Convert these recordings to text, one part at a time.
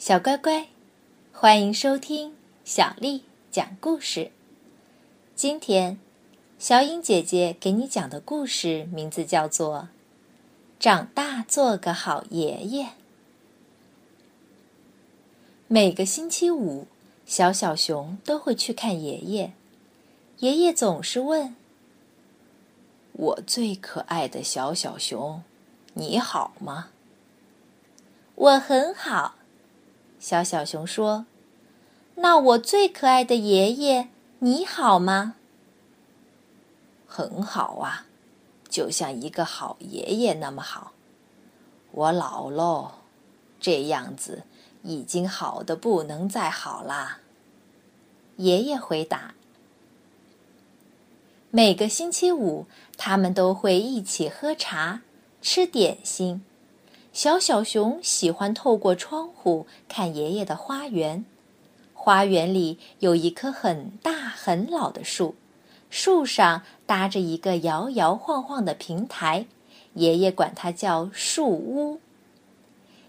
小乖乖，欢迎收听小丽讲故事。今天，小颖姐姐给你讲的故事名字叫做《长大做个好爷爷》。每个星期五，小小熊都会去看爷爷。爷爷总是问：“我最可爱的小小熊，你好吗？”“我很好。”小小熊说：“那我最可爱的爷爷，你好吗？”“很好啊，就像一个好爷爷那么好。”“我老喽，这样子已经好的不能再好啦。”爷爷回答。每个星期五，他们都会一起喝茶、吃点心。小小熊喜欢透过窗户看爷爷的花园。花园里有一棵很大很老的树，树上搭着一个摇摇晃晃的平台，爷爷管它叫树屋。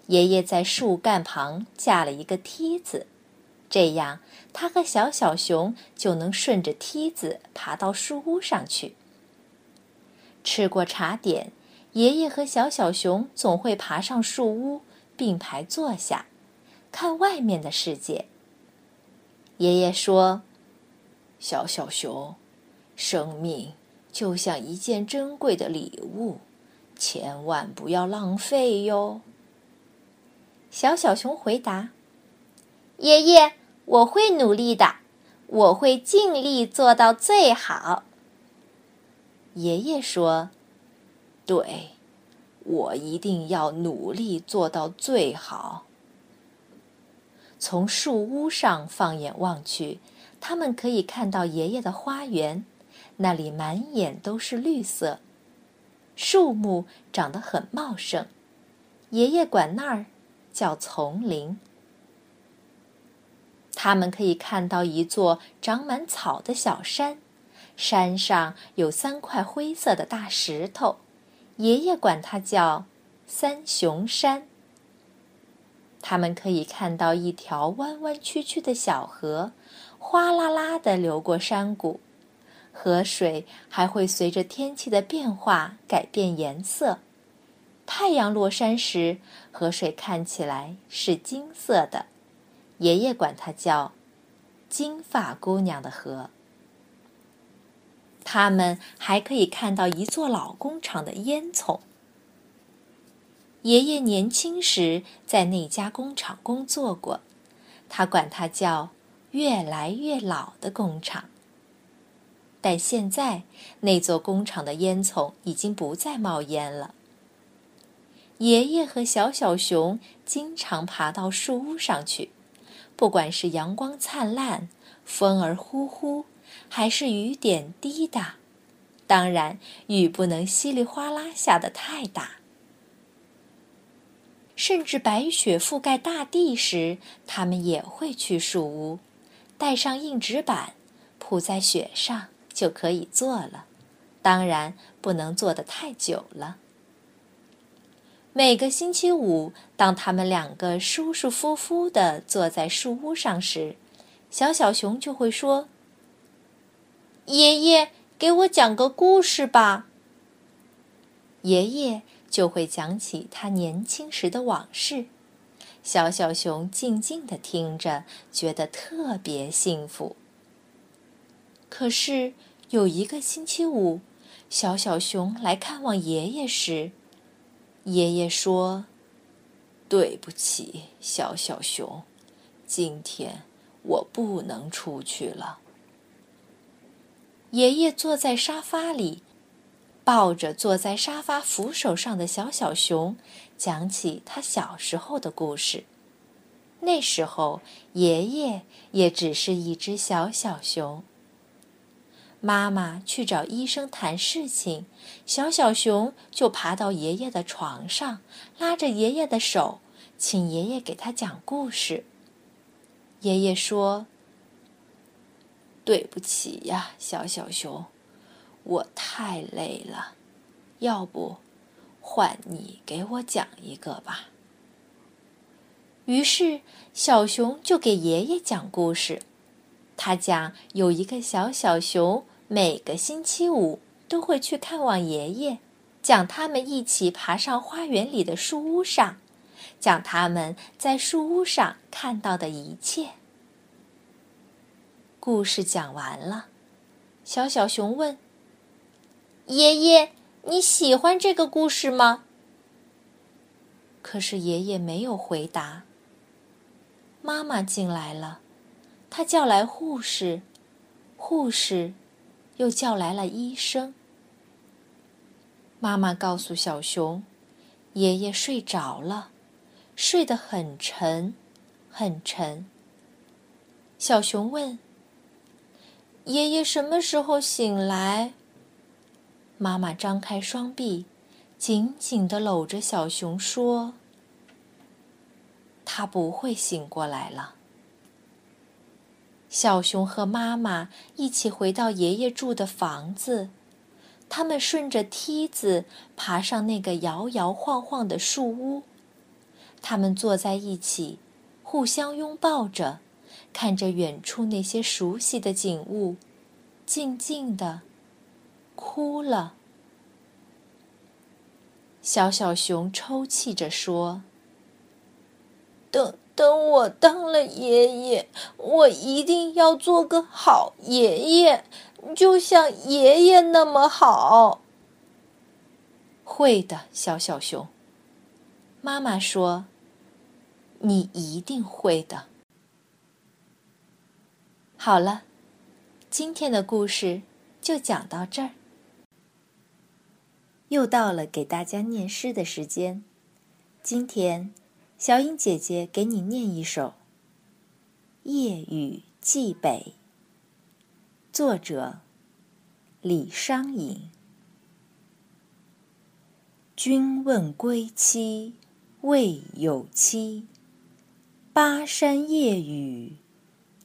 爷爷在树干旁架了一个梯子，这样他和小小熊就能顺着梯子爬到树屋上去。吃过茶点。爷爷和小小熊总会爬上树屋，并排坐下，看外面的世界。爷爷说：“小小熊，生命就像一件珍贵的礼物，千万不要浪费哟。”小小熊回答：“爷爷，我会努力的，我会尽力做到最好。”爷爷说。对，我一定要努力做到最好。从树屋上放眼望去，他们可以看到爷爷的花园，那里满眼都是绿色，树木长得很茂盛。爷爷管那儿叫丛林。他们可以看到一座长满草的小山，山上有三块灰色的大石头。爷爷管它叫三雄山。他们可以看到一条弯弯曲曲的小河，哗啦啦地流过山谷，河水还会随着天气的变化改变颜色。太阳落山时，河水看起来是金色的。爷爷管它叫金发姑娘的河。他们还可以看到一座老工厂的烟囱。爷爷年轻时在那家工厂工作过，他管它叫“越来越老的工厂”。但现在那座工厂的烟囱已经不再冒烟了。爷爷和小小熊经常爬到树屋上去，不管是阳光灿烂，风儿呼呼。还是雨点滴答，当然雨不能稀里哗啦下得太大。甚至白雪覆盖大地时，他们也会去树屋，带上硬纸板，铺在雪上就可以坐了。当然不能坐得太久了。每个星期五，当他们两个舒舒服服地坐在树屋上时，小小熊就会说。爷爷，给我讲个故事吧。爷爷就会讲起他年轻时的往事，小小熊静静的听着，觉得特别幸福。可是有一个星期五，小小熊来看望爷爷时，爷爷说：“对不起，小小熊，今天我不能出去了。”爷爷坐在沙发里，抱着坐在沙发扶手上的小小熊，讲起他小时候的故事。那时候，爷爷也只是一只小小熊。妈妈去找医生谈事情，小小熊就爬到爷爷的床上，拉着爷爷的手，请爷爷给他讲故事。爷爷说。对不起呀，小小熊，我太累了，要不换你给我讲一个吧？于是小熊就给爷爷讲故事。他讲有一个小小熊，每个星期五都会去看望爷爷，讲他们一起爬上花园里的树屋上，讲他们在树屋上看到的一切。故事讲完了，小小熊问：“爷爷，你喜欢这个故事吗？”可是爷爷没有回答。妈妈进来了，她叫来护士，护士又叫来了医生。妈妈告诉小熊：“爷爷睡着了，睡得很沉，很沉。”小熊问：“爷爷什么时候醒来？”妈妈张开双臂，紧紧地搂着小熊说。他不会醒过来了。小熊和妈妈一起回到爷爷住的房子，他们顺着梯子爬上那个摇摇晃晃的树屋。他们坐在一起，互相拥抱着，看着远处那些熟悉的景物，静静的哭了。小小熊抽泣着说。等等，我当了爷爷，我一定要做个好爷爷，就像爷爷那么好。会的，小小熊。妈妈说：“你一定会的。”好了，今天的故事就讲到这儿。又到了给大家念诗的时间，今天。小影姐姐给你念一首《夜雨寄北》，作者李商隐。君问归期未有期，巴山夜雨